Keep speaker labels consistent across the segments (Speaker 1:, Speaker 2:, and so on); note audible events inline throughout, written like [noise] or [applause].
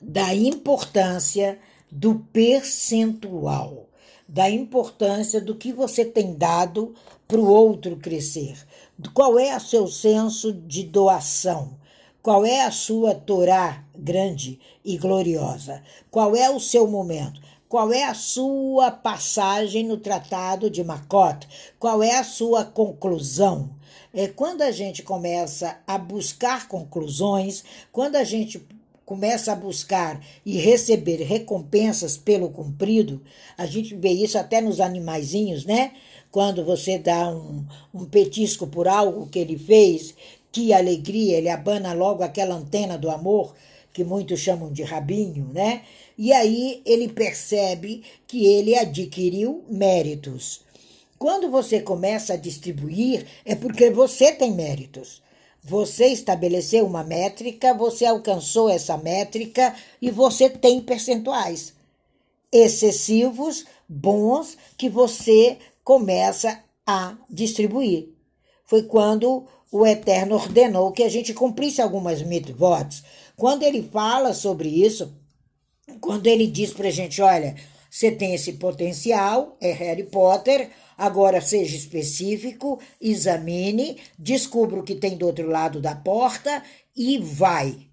Speaker 1: da importância do percentual, da importância do que você tem dado para o outro crescer. Qual é o seu senso de doação? Qual é a sua Torá grande e gloriosa? Qual é o seu momento? Qual é a sua passagem no Tratado de Makot? Qual é a sua conclusão? É quando a gente começa a buscar conclusões, quando a gente começa a buscar e receber recompensas pelo cumprido, a gente vê isso até nos animaizinhos, né? Quando você dá um, um petisco por algo que ele fez, que alegria, ele abana logo aquela antena do amor, que muitos chamam de rabinho, né? E aí ele percebe que ele adquiriu méritos. Quando você começa a distribuir, é porque você tem méritos. Você estabeleceu uma métrica, você alcançou essa métrica e você tem percentuais excessivos, bons, que você começa a distribuir. Foi quando o Eterno ordenou que a gente cumprisse algumas mitzvot. Quando ele fala sobre isso, quando ele diz para a gente, olha, você tem esse potencial, é Harry Potter, agora seja específico, examine, descubra o que tem do outro lado da porta e vai.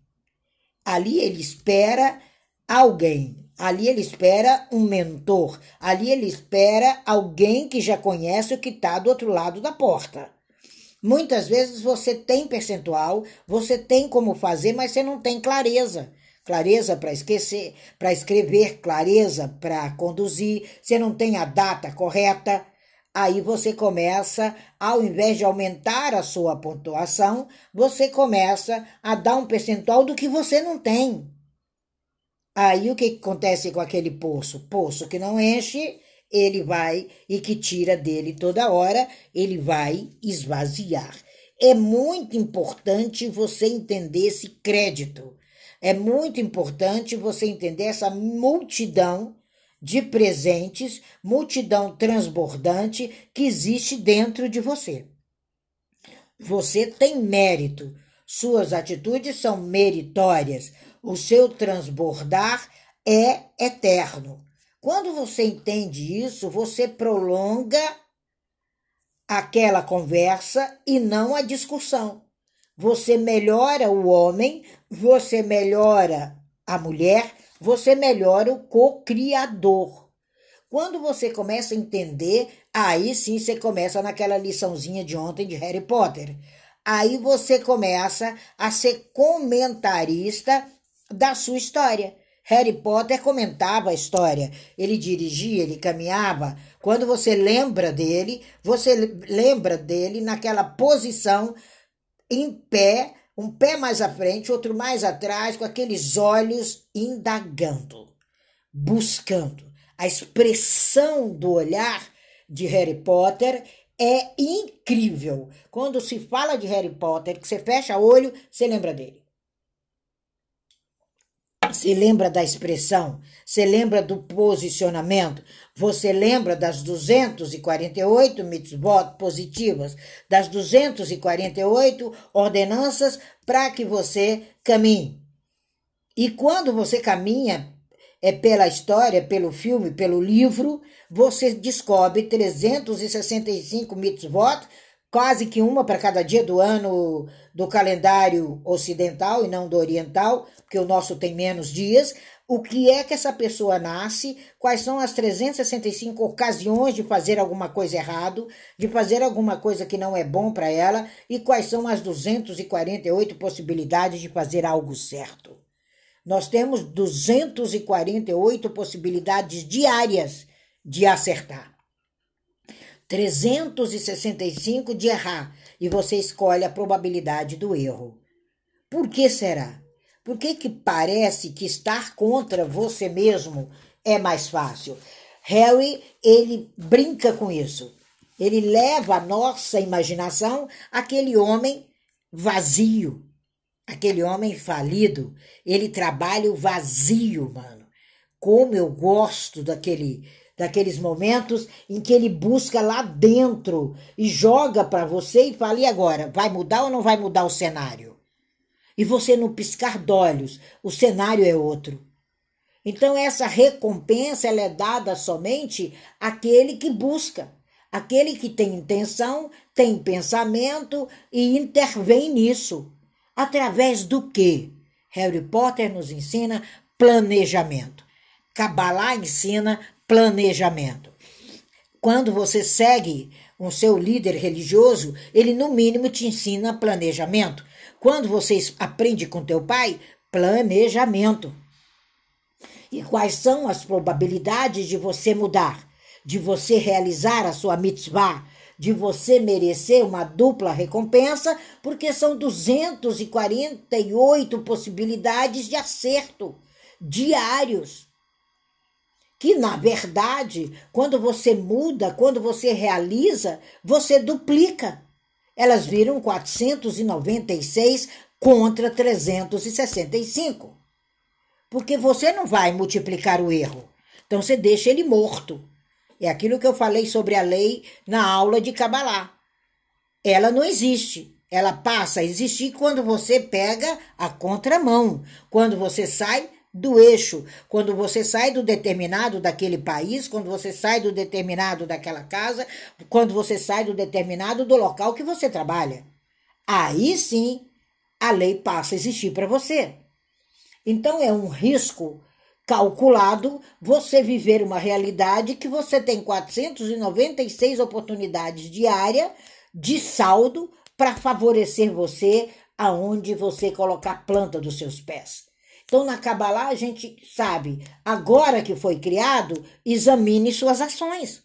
Speaker 1: Ali ele espera alguém, ali ele espera um mentor, ali ele espera alguém que já conhece o que está do outro lado da porta. Muitas vezes você tem percentual, você tem como fazer, mas você não tem clareza. Clareza para esquecer, para escrever, clareza para conduzir, você não tem a data correta, aí você começa, ao invés de aumentar a sua pontuação, você começa a dar um percentual do que você não tem. Aí o que acontece com aquele poço? Poço que não enche, ele vai e que tira dele toda hora, ele vai esvaziar. É muito importante você entender esse crédito. É muito importante você entender essa multidão de presentes, multidão transbordante que existe dentro de você. Você tem mérito, suas atitudes são meritórias, o seu transbordar é eterno. Quando você entende isso, você prolonga aquela conversa e não a discussão. Você melhora o homem, você melhora a mulher, você melhora o co-criador. Quando você começa a entender, aí sim você começa naquela liçãozinha de ontem de Harry Potter. Aí você começa a ser comentarista da sua história. Harry Potter comentava a história, ele dirigia, ele caminhava. Quando você lembra dele, você lembra dele naquela posição em pé, um pé mais à frente, outro mais atrás, com aqueles olhos indagando, buscando. A expressão do olhar de Harry Potter é incrível. Quando se fala de Harry Potter, que você fecha o olho, você lembra dele. Você lembra da expressão, você lembra do posicionamento, você lembra das 248 mitzvot positivas, das 248 ordenanças para que você caminhe. E quando você caminha é pela história, pelo filme, pelo livro, você descobre 365 mitzvot quase que uma para cada dia do ano do calendário ocidental e não do oriental, porque o nosso tem menos dias. O que é que essa pessoa nasce? Quais são as 365 ocasiões de fazer alguma coisa errado, de fazer alguma coisa que não é bom para ela e quais são as 248 possibilidades de fazer algo certo? Nós temos 248 possibilidades diárias de acertar. 365 de errar e você escolhe a probabilidade do erro. Por que será? Por que, que parece que estar contra você mesmo é mais fácil? Harry, ele brinca com isso. Ele leva a nossa imaginação àquele homem vazio, aquele homem falido. Ele trabalha o vazio, mano. Como eu gosto daquele daqueles momentos em que ele busca lá dentro e joga para você e fala: e agora? Vai mudar ou não vai mudar o cenário? E você no piscar d'olhos, o cenário é outro. Então essa recompensa ela é dada somente àquele que busca, aquele que tem intenção, tem pensamento e intervém nisso. Através do que? Harry Potter nos ensina planejamento. Kabbalah ensina planejamento. Quando você segue o seu líder religioso, ele no mínimo te ensina planejamento. Quando você aprende com teu pai, planejamento. E quais são as probabilidades de você mudar, de você realizar a sua mitzvah, de você merecer uma dupla recompensa, porque são 248 possibilidades de acerto diários. Que na verdade, quando você muda, quando você realiza, você duplica. Elas viram 496 contra 365. Porque você não vai multiplicar o erro. Então você deixa ele morto. É aquilo que eu falei sobre a lei na aula de Kabbalah. Ela não existe. Ela passa a existir quando você pega a contramão, quando você sai do eixo, quando você sai do determinado daquele país, quando você sai do determinado daquela casa, quando você sai do determinado do local que você trabalha. Aí sim a lei passa a existir para você. Então é um risco calculado você viver uma realidade que você tem 496 oportunidades diárias de saldo para favorecer você aonde você colocar a planta dos seus pés. Então, na Kabbalah, a gente sabe, agora que foi criado, examine suas ações.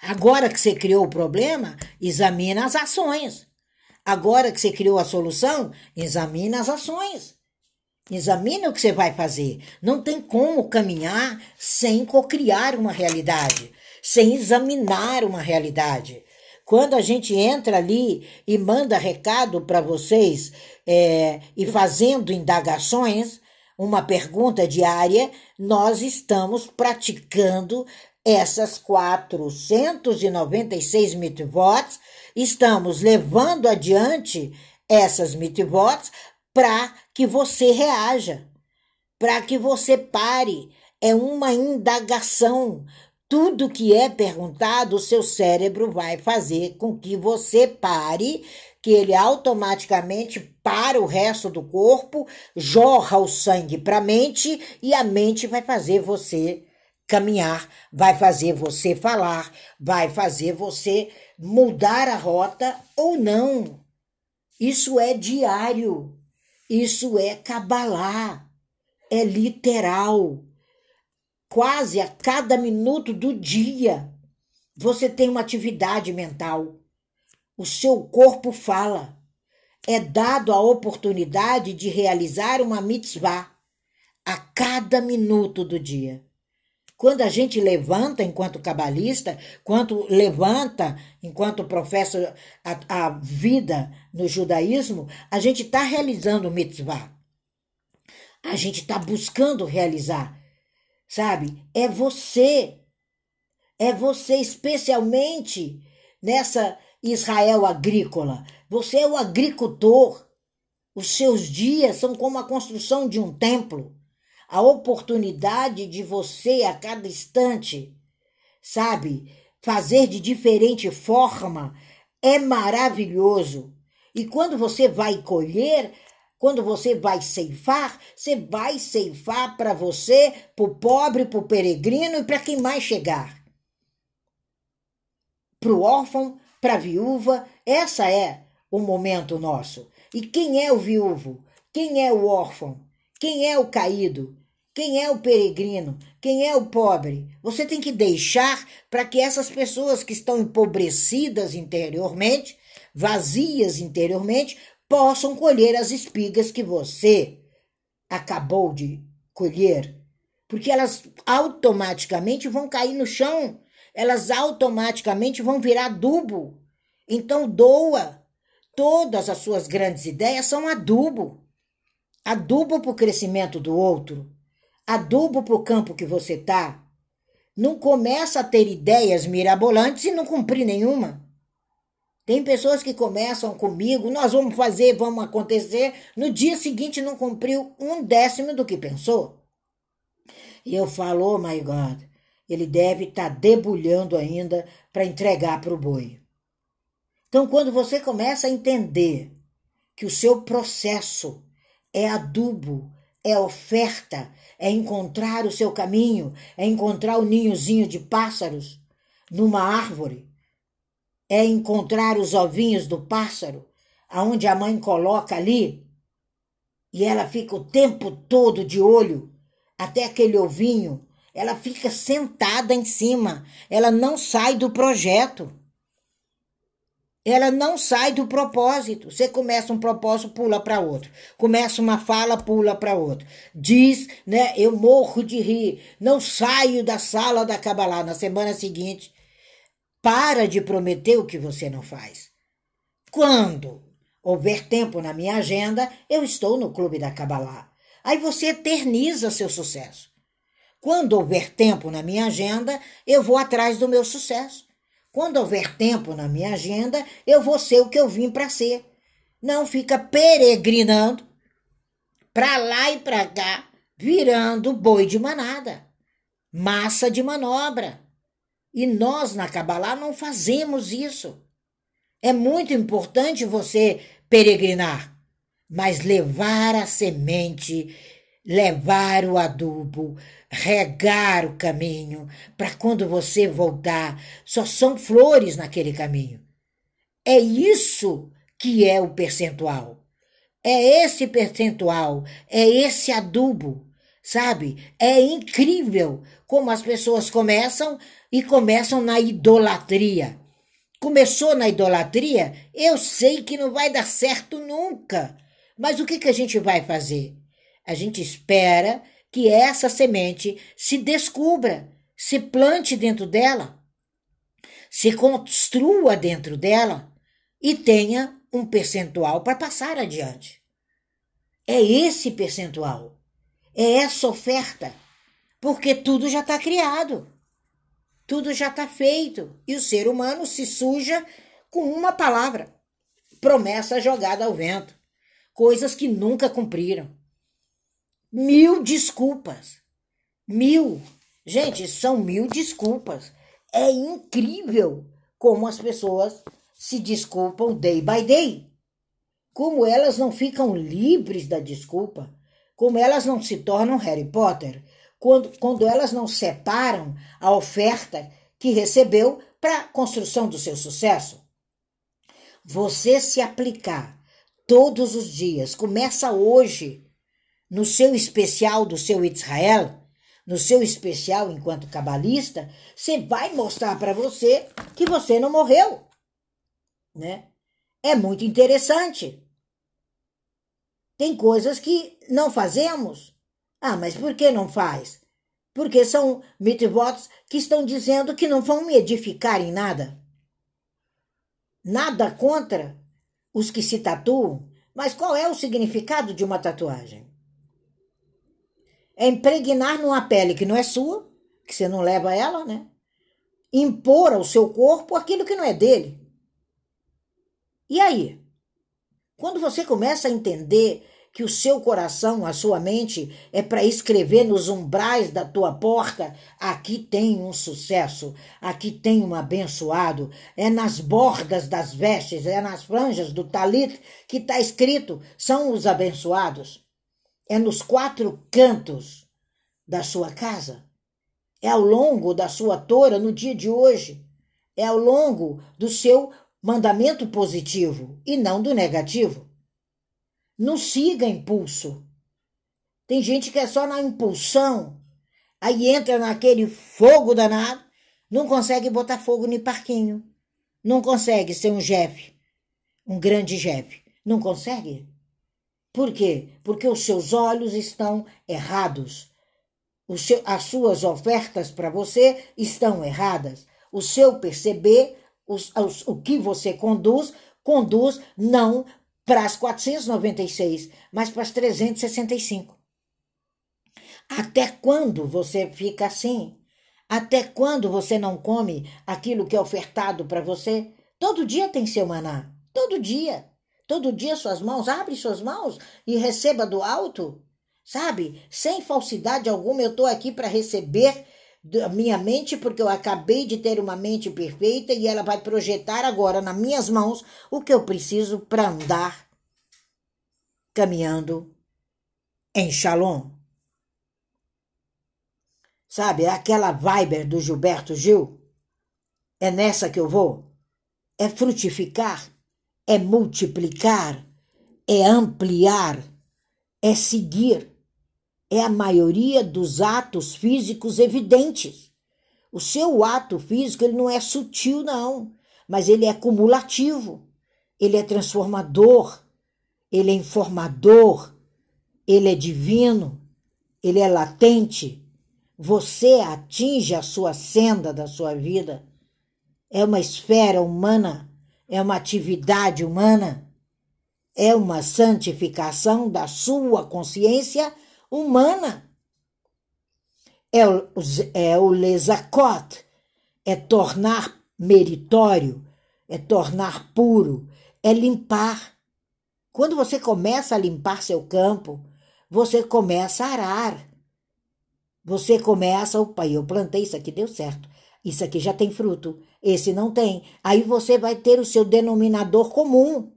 Speaker 1: Agora que você criou o problema, examina as ações. Agora que você criou a solução, examina as ações. Examine o que você vai fazer. Não tem como caminhar sem cocriar uma realidade, sem examinar uma realidade. Quando a gente entra ali e manda recado para vocês é, e fazendo indagações, uma pergunta diária, nós estamos praticando essas 496 mitvots, estamos levando adiante essas mitvots para que você reaja, para que você pare. É uma indagação. Tudo que é perguntado, o seu cérebro vai fazer com que você pare, que ele automaticamente para o resto do corpo, jorra o sangue para a mente e a mente vai fazer você caminhar, vai fazer você falar, vai fazer você mudar a rota ou não. Isso é diário. Isso é cabalá, é literal. Quase a cada minuto do dia você tem uma atividade mental. O seu corpo fala. É dado a oportunidade de realizar uma mitzvah a cada minuto do dia. Quando a gente levanta enquanto cabalista, quando levanta enquanto professa a, a vida no judaísmo, a gente está realizando mitzvah. A gente está buscando realizar. Sabe? É você. É você, especialmente nessa Israel agrícola. Você é o agricultor. Os seus dias são como a construção de um templo a oportunidade de você a cada instante, sabe, fazer de diferente forma é maravilhoso. E quando você vai colher, quando você vai ceifar, você vai ceifar para você, para o pobre, para o peregrino e para quem mais chegar. Para o órfão, para a viúva, essa é o momento nosso. E quem é o viúvo? Quem é o órfão? Quem é o caído? Quem é o peregrino? Quem é o pobre? Você tem que deixar para que essas pessoas que estão empobrecidas interiormente, vazias interiormente, possam colher as espigas que você acabou de colher. Porque elas automaticamente vão cair no chão, elas automaticamente vão virar adubo. Então, doa. Todas as suas grandes ideias são adubo adubo para o crescimento do outro adubo para o campo que você tá. Não começa a ter ideias mirabolantes e não cumprir nenhuma. Tem pessoas que começam comigo, nós vamos fazer, vamos acontecer, no dia seguinte não cumpriu um décimo do que pensou. E eu falo, oh my God, ele deve estar tá debulhando ainda para entregar para o boi. Então, quando você começa a entender que o seu processo é adubo, é oferta, é encontrar o seu caminho, é encontrar o ninhozinho de pássaros numa árvore, é encontrar os ovinhos do pássaro, aonde a mãe coloca ali, e ela fica o tempo todo de olho até aquele ovinho, ela fica sentada em cima, ela não sai do projeto. Ela não sai do propósito. Você começa um propósito, pula para outro. Começa uma fala, pula para outro. Diz, né? Eu morro de rir. Não saio da sala da Cabalá. Na semana seguinte, para de prometer o que você não faz. Quando houver tempo na minha agenda, eu estou no Clube da Cabalá. Aí você eterniza seu sucesso. Quando houver tempo na minha agenda, eu vou atrás do meu sucesso. Quando houver tempo na minha agenda, eu vou ser o que eu vim para ser. Não fica peregrinando para lá e para cá, virando boi de manada, massa de manobra. E nós na Kabbalah não fazemos isso. É muito importante você peregrinar, mas levar a semente, levar o adubo, regar o caminho, para quando você voltar, só são flores naquele caminho. É isso que é o percentual. É esse percentual, é esse adubo, sabe? É incrível como as pessoas começam e começam na idolatria. Começou na idolatria, eu sei que não vai dar certo nunca. Mas o que, que a gente vai fazer? A gente espera que essa semente se descubra, se plante dentro dela, se construa dentro dela e tenha um percentual para passar adiante. É esse percentual, é essa oferta, porque tudo já está criado. Tudo já está feito e o ser humano se suja com uma palavra: promessa jogada ao vento, coisas que nunca cumpriram. Mil desculpas. Mil. Gente, são mil desculpas. É incrível como as pessoas se desculpam day by day. Como elas não ficam livres da desculpa. Como elas não se tornam Harry Potter quando, quando elas não separam a oferta que recebeu para a construção do seu sucesso. Você se aplicar todos os dias, começa hoje, no seu especial do seu Israel, no seu especial enquanto cabalista, você vai mostrar para você que você não morreu, né? É muito interessante. Tem coisas que não fazemos ah, mas por que não faz? Porque são mitvots que estão dizendo que não vão me edificar em nada. Nada contra os que se tatuam, mas qual é o significado de uma tatuagem? É impregnar numa pele que não é sua, que você não leva ela, né? Impor ao seu corpo aquilo que não é dele. E aí? Quando você começa a entender que o seu coração, a sua mente, é para escrever nos umbrais da tua porta: aqui tem um sucesso, aqui tem um abençoado. É nas bordas das vestes, é nas franjas do talit que está escrito: são os abençoados. É nos quatro cantos da sua casa. É ao longo da sua tora no dia de hoje. É ao longo do seu mandamento positivo e não do negativo. Não siga impulso. Tem gente que é só na impulsão, aí entra naquele fogo danado, não consegue botar fogo no parquinho, não consegue ser um chefe, um grande chefe, não consegue. Por quê? Porque os seus olhos estão errados. Seu, as suas ofertas para você estão erradas. O seu perceber, os, os, o que você conduz, conduz não para as 496, mas para as 365. Até quando você fica assim? Até quando você não come aquilo que é ofertado para você? Todo dia tem seu maná. Todo dia. Todo dia suas mãos, abre suas mãos e receba do alto. Sabe? Sem falsidade alguma, eu estou aqui para receber da minha mente, porque eu acabei de ter uma mente perfeita e ela vai projetar agora nas minhas mãos o que eu preciso para andar caminhando em Shalom. Sabe, é aquela vibe do Gilberto Gil. É nessa que eu vou. É frutificar, é multiplicar, é ampliar, é seguir é a maioria dos atos físicos evidentes. O seu ato físico ele não é sutil, não, mas ele é cumulativo, ele é transformador, ele é informador, ele é divino, ele é latente. Você atinge a sua senda da sua vida. É uma esfera humana, é uma atividade humana, é uma santificação da sua consciência humana. É o, é o lesacot, é tornar meritório, é tornar puro, é limpar. Quando você começa a limpar seu campo, você começa a arar. Você começa, opa, eu plantei isso aqui, deu certo. Isso aqui já tem fruto, esse não tem. Aí você vai ter o seu denominador comum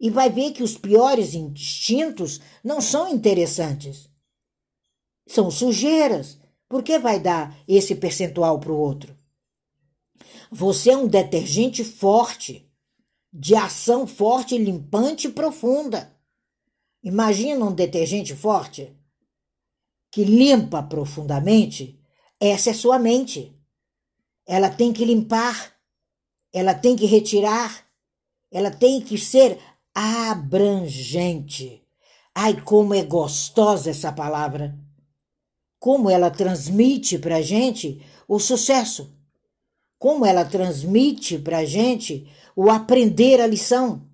Speaker 1: e vai ver que os piores instintos não são interessantes. São sujeiras. Por que vai dar esse percentual para o outro? Você é um detergente forte, de ação forte, limpante e profunda. Imagina um detergente forte que limpa profundamente. Essa é sua mente. Ela tem que limpar, ela tem que retirar, ela tem que ser abrangente. Ai, como é gostosa essa palavra! Como ela transmite para a gente o sucesso! Como ela transmite para a gente o aprender a lição!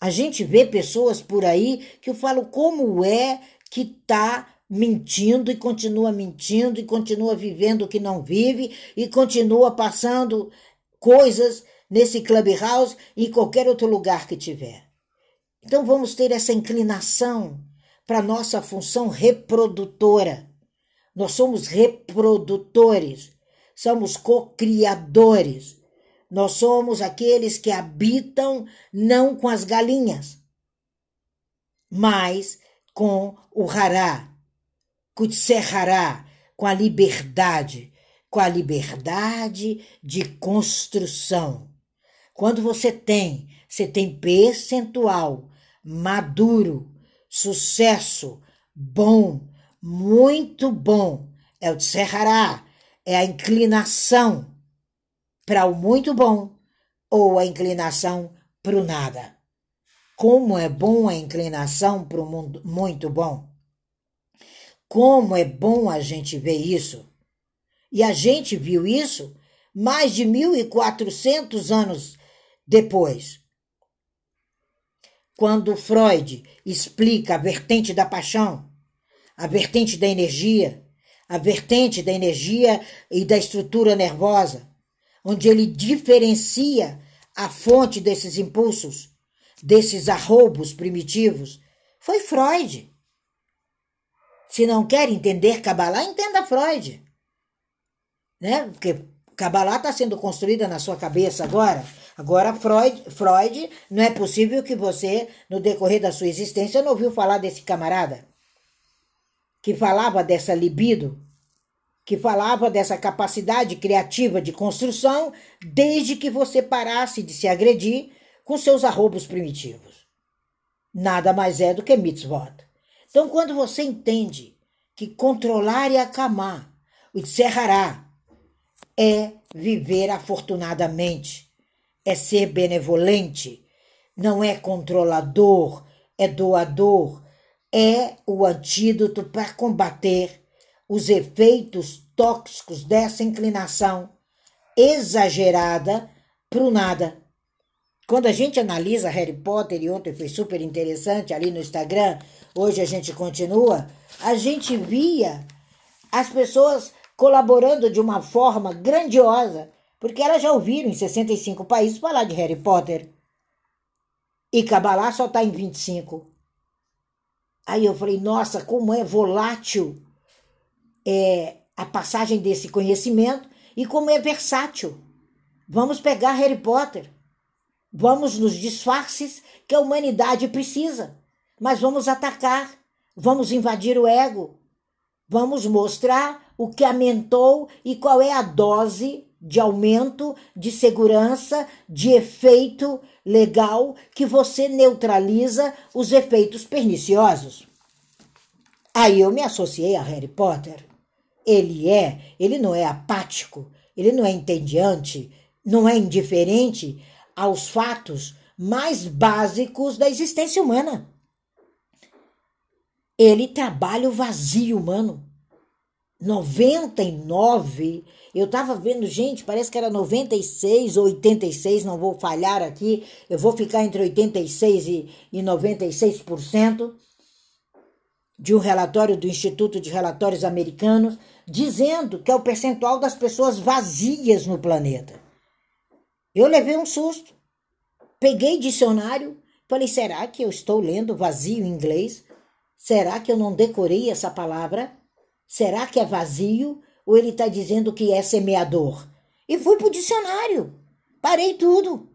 Speaker 1: A gente vê pessoas por aí que eu falo como é que tá mentindo e continua mentindo e continua vivendo o que não vive e continua passando coisas nesse clubhouse e em qualquer outro lugar que tiver. Então vamos ter essa inclinação para nossa função reprodutora. Nós somos reprodutores, somos co-criadores. Nós somos aqueles que habitam não com as galinhas, mas com o hará, com o tserhará, com a liberdade, com a liberdade de construção. Quando você tem, você tem percentual maduro, sucesso, bom, muito bom. É o Tserhará, é a inclinação para o muito bom ou a inclinação para o nada. Como é bom a inclinação para o muito bom. Como é bom a gente ver isso. E a gente viu isso mais de 1.400 anos depois, quando Freud explica a vertente da paixão, a vertente da energia, a vertente da energia e da estrutura nervosa, onde ele diferencia a fonte desses impulsos, desses arroubos primitivos, foi Freud. Se não quer entender Kabbalah, entenda Freud. Né? Porque Kabbalah está sendo construída na sua cabeça agora Agora, Freud, Freud, não é possível que você, no decorrer da sua existência, não ouviu falar desse camarada que falava dessa libido, que falava dessa capacidade criativa de construção, desde que você parasse de se agredir com seus arrobos primitivos. Nada mais é do que mitzvot. Então, quando você entende que controlar e acalmar, o encerrará, é viver afortunadamente, é ser benevolente, não é controlador, é doador, é o antídoto para combater os efeitos tóxicos dessa inclinação exagerada para o nada. Quando a gente analisa Harry Potter e ontem foi super interessante ali no Instagram, hoje a gente continua, a gente via as pessoas colaborando de uma forma grandiosa porque elas já ouviram em 65 países falar de Harry Potter. E Kabbalah só está em 25. Aí eu falei, nossa, como é volátil é, a passagem desse conhecimento e como é versátil. Vamos pegar Harry Potter. Vamos nos disfarces que a humanidade precisa, mas vamos atacar, vamos invadir o ego, vamos mostrar o que aumentou e qual é a dose de aumento de segurança, de efeito legal que você neutraliza os efeitos perniciosos. Aí eu me associei a Harry Potter. Ele é, ele não é apático, ele não é entediante, não é indiferente aos fatos mais básicos da existência humana. Ele trabalha o vazio humano. 99, eu estava vendo, gente, parece que era 96 ou 86, não vou falhar aqui, eu vou ficar entre 86 e, e 96% de um relatório do Instituto de Relatórios Americanos, dizendo que é o percentual das pessoas vazias no planeta. Eu levei um susto. Peguei dicionário, falei: será que eu estou lendo vazio em inglês? Será que eu não decorei essa palavra? Será que é vazio ou ele está dizendo que é semeador? E fui para o dicionário. Parei tudo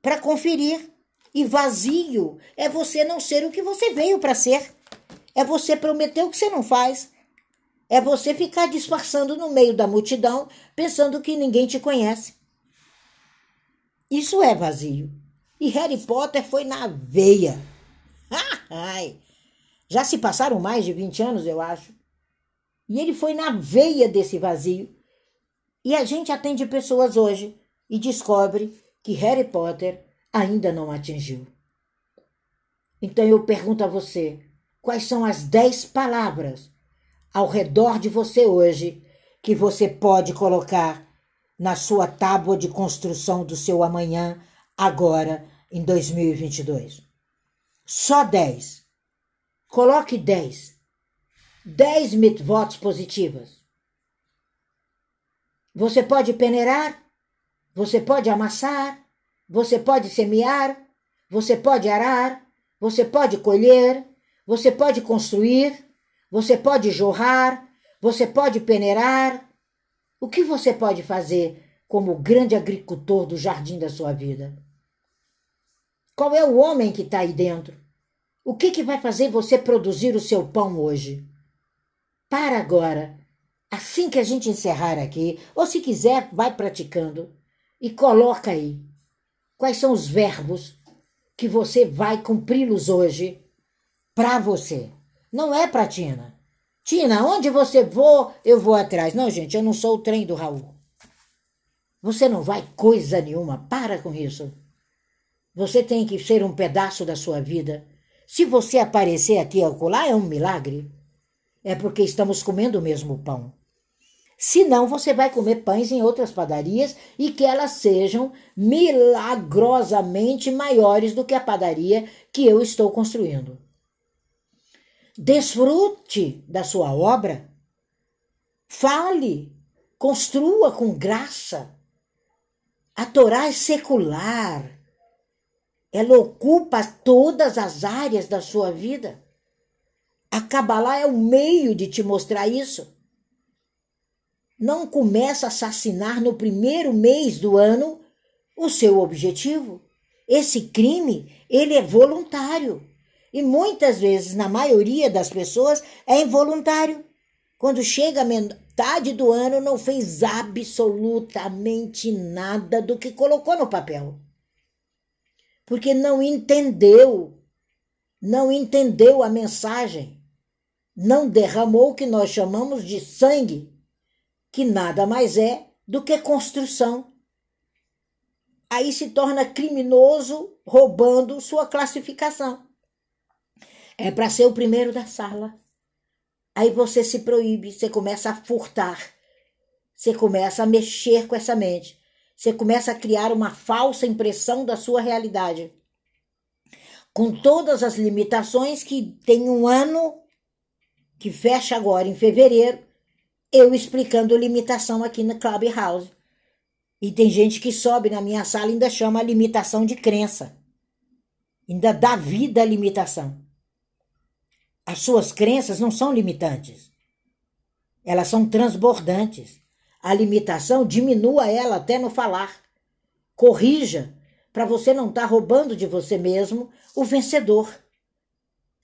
Speaker 1: para conferir. E vazio é você não ser o que você veio para ser. É você prometer o que você não faz. É você ficar disfarçando no meio da multidão, pensando que ninguém te conhece. Isso é vazio. E Harry Potter foi na veia. [laughs] Ai, já se passaram mais de 20 anos, eu acho. E ele foi na veia desse vazio. E a gente atende pessoas hoje e descobre que Harry Potter ainda não atingiu. Então eu pergunto a você: quais são as 10 palavras ao redor de você hoje que você pode colocar na sua tábua de construção do seu amanhã, agora em 2022? Só 10. Coloque 10. 10 votos positivas. Você pode peneirar, você pode amassar, você pode semear, você pode arar, você pode colher, você pode construir, você pode jorrar, você pode peneirar, o que você pode fazer como grande agricultor do jardim da sua vida? Qual é o homem que está aí dentro? O que, que vai fazer você produzir o seu pão hoje? Para agora, assim que a gente encerrar aqui, ou se quiser, vai praticando e coloca aí quais são os verbos que você vai cumpri-los hoje para você. Não é para Tina. Tina, onde você for, eu vou atrás. Não, gente, eu não sou o trem do Raul. Você não vai coisa nenhuma. Para com isso. Você tem que ser um pedaço da sua vida. Se você aparecer aqui e acolá, é um milagre. É porque estamos comendo o mesmo pão. Senão, você vai comer pães em outras padarias e que elas sejam milagrosamente maiores do que a padaria que eu estou construindo. Desfrute da sua obra. Fale, construa com graça. A Torá é secular. Ela ocupa todas as áreas da sua vida. A Kabbalah é o meio de te mostrar isso. Não começa a assassinar no primeiro mês do ano o seu objetivo. Esse crime, ele é voluntário. E muitas vezes, na maioria das pessoas, é involuntário. Quando chega a metade do ano, não fez absolutamente nada do que colocou no papel. Porque não entendeu, não entendeu a mensagem, não derramou o que nós chamamos de sangue, que nada mais é do que construção. Aí se torna criminoso roubando sua classificação. É para ser o primeiro da sala. Aí você se proíbe, você começa a furtar, você começa a mexer com essa mente, você começa a criar uma falsa impressão da sua realidade. Com todas as limitações que tem um ano que fecha agora em fevereiro, eu explicando limitação aqui no Clubhouse. E tem gente que sobe na minha sala e ainda chama a limitação de crença. Ainda dá vida à limitação. As suas crenças não são limitantes. Elas são transbordantes. A limitação diminua ela até no falar. Corrija para você não estar tá roubando de você mesmo o vencedor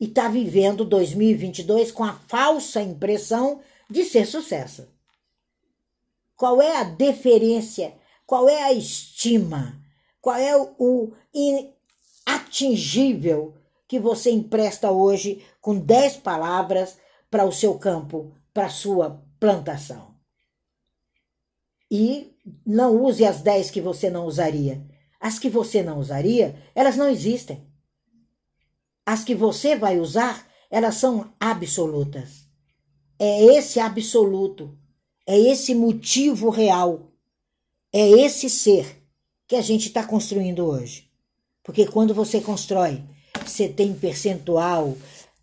Speaker 1: e está vivendo 2022 com a falsa impressão de ser sucesso. Qual é a deferência? Qual é a estima? Qual é o inatingível que você empresta hoje com 10 palavras para o seu campo, para a sua plantação? E não use as 10 que você não usaria. As que você não usaria, elas não existem. As que você vai usar, elas são absolutas. É esse absoluto, é esse motivo real, é esse ser que a gente está construindo hoje. Porque quando você constrói, você tem percentual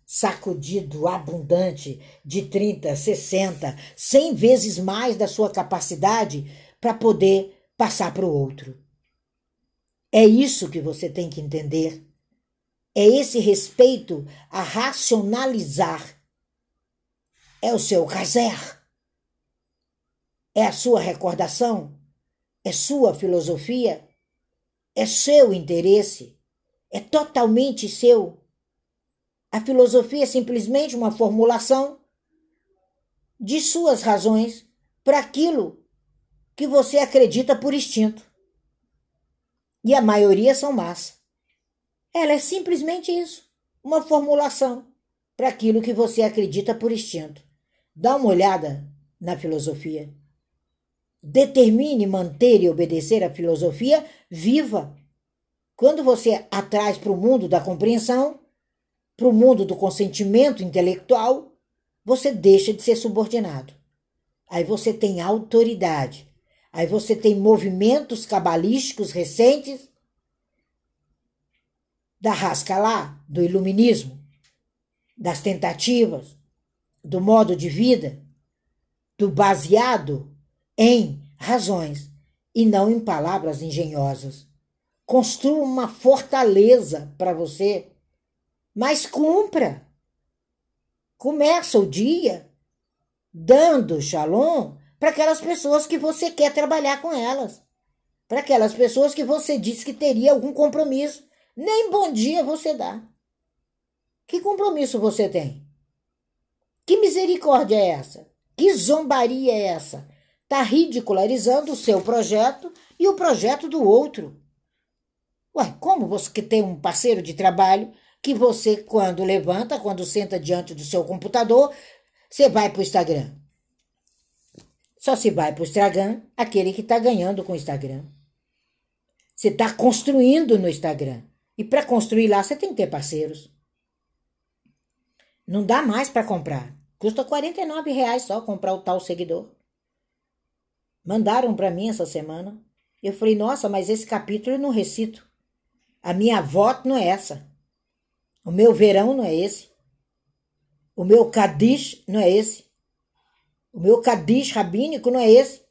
Speaker 1: sacudido, abundante, de 30, 60, 100 vezes mais da sua capacidade para poder passar para o outro. É isso que você tem que entender é esse respeito a racionalizar. É o seu caser. É a sua recordação. É sua filosofia. É seu interesse. É totalmente seu. A filosofia é simplesmente uma formulação de suas razões para aquilo que você acredita por instinto. E a maioria são más. Ela é simplesmente isso, uma formulação para aquilo que você acredita por instinto. Dá uma olhada na filosofia. Determine manter e obedecer a filosofia viva. Quando você a traz para o mundo da compreensão, para o mundo do consentimento intelectual, você deixa de ser subordinado. Aí você tem autoridade. Aí você tem movimentos cabalísticos recentes da rasca lá, do iluminismo, das tentativas, do modo de vida, do baseado em razões e não em palavras engenhosas. Construa uma fortaleza para você, mas cumpra. Começa o dia dando shalom para aquelas pessoas que você quer trabalhar com elas, para aquelas pessoas que você disse que teria algum compromisso nem bom dia você dá. Que compromisso você tem? Que misericórdia é essa? Que zombaria é essa? Está ridicularizando o seu projeto e o projeto do outro. Ué, como você que tem um parceiro de trabalho que você, quando levanta, quando senta diante do seu computador, você vai para o Instagram. Só se vai para o Instagram aquele que está ganhando com o Instagram. Você está construindo no Instagram. E para construir lá, você tem que ter parceiros. Não dá mais para comprar. Custa 49 reais só comprar o tal seguidor. Mandaram para mim essa semana. Eu falei, nossa, mas esse capítulo eu não recito. A minha voto não é essa. O meu verão não é esse. O meu cadiz não é esse. O meu cadiz rabínico não é esse.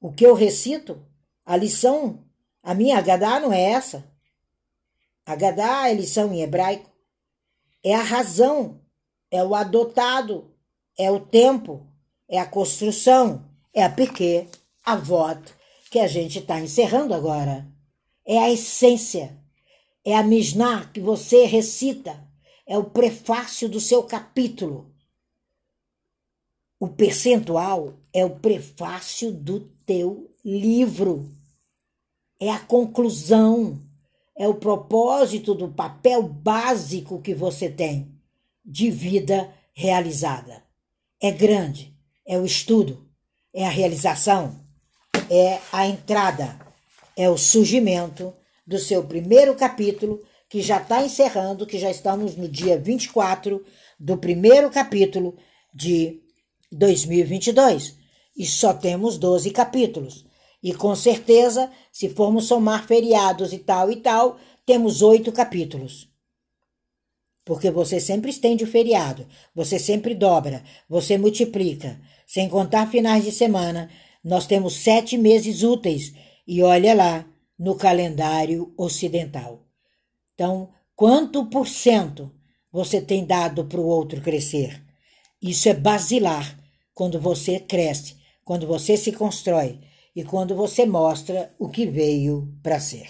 Speaker 1: O que eu recito, a lição, a minha Agadá não é essa. Agadá é lição em hebraico. É a razão, é o adotado, é o tempo, é a construção, é a piquê, a voto que a gente está encerrando agora. É a essência, é a Mishnah que você recita, é o prefácio do seu capítulo. O percentual é o prefácio do teu livro. É a conclusão é o propósito do papel básico que você tem de vida realizada. É grande, é o estudo, é a realização, é a entrada, é o surgimento do seu primeiro capítulo, que já está encerrando, que já estamos no dia 24 do primeiro capítulo de 2022. E só temos 12 capítulos. E com certeza, se formos somar feriados e tal e tal, temos oito capítulos. Porque você sempre estende o feriado, você sempre dobra, você multiplica. Sem contar finais de semana, Nós temos sete meses úteis e olha lá no calendário ocidental. Então, quanto por cento você tem dado para o outro crescer? Isso é basilar quando você cresce, quando você se constrói e quando você mostra o que veio para ser.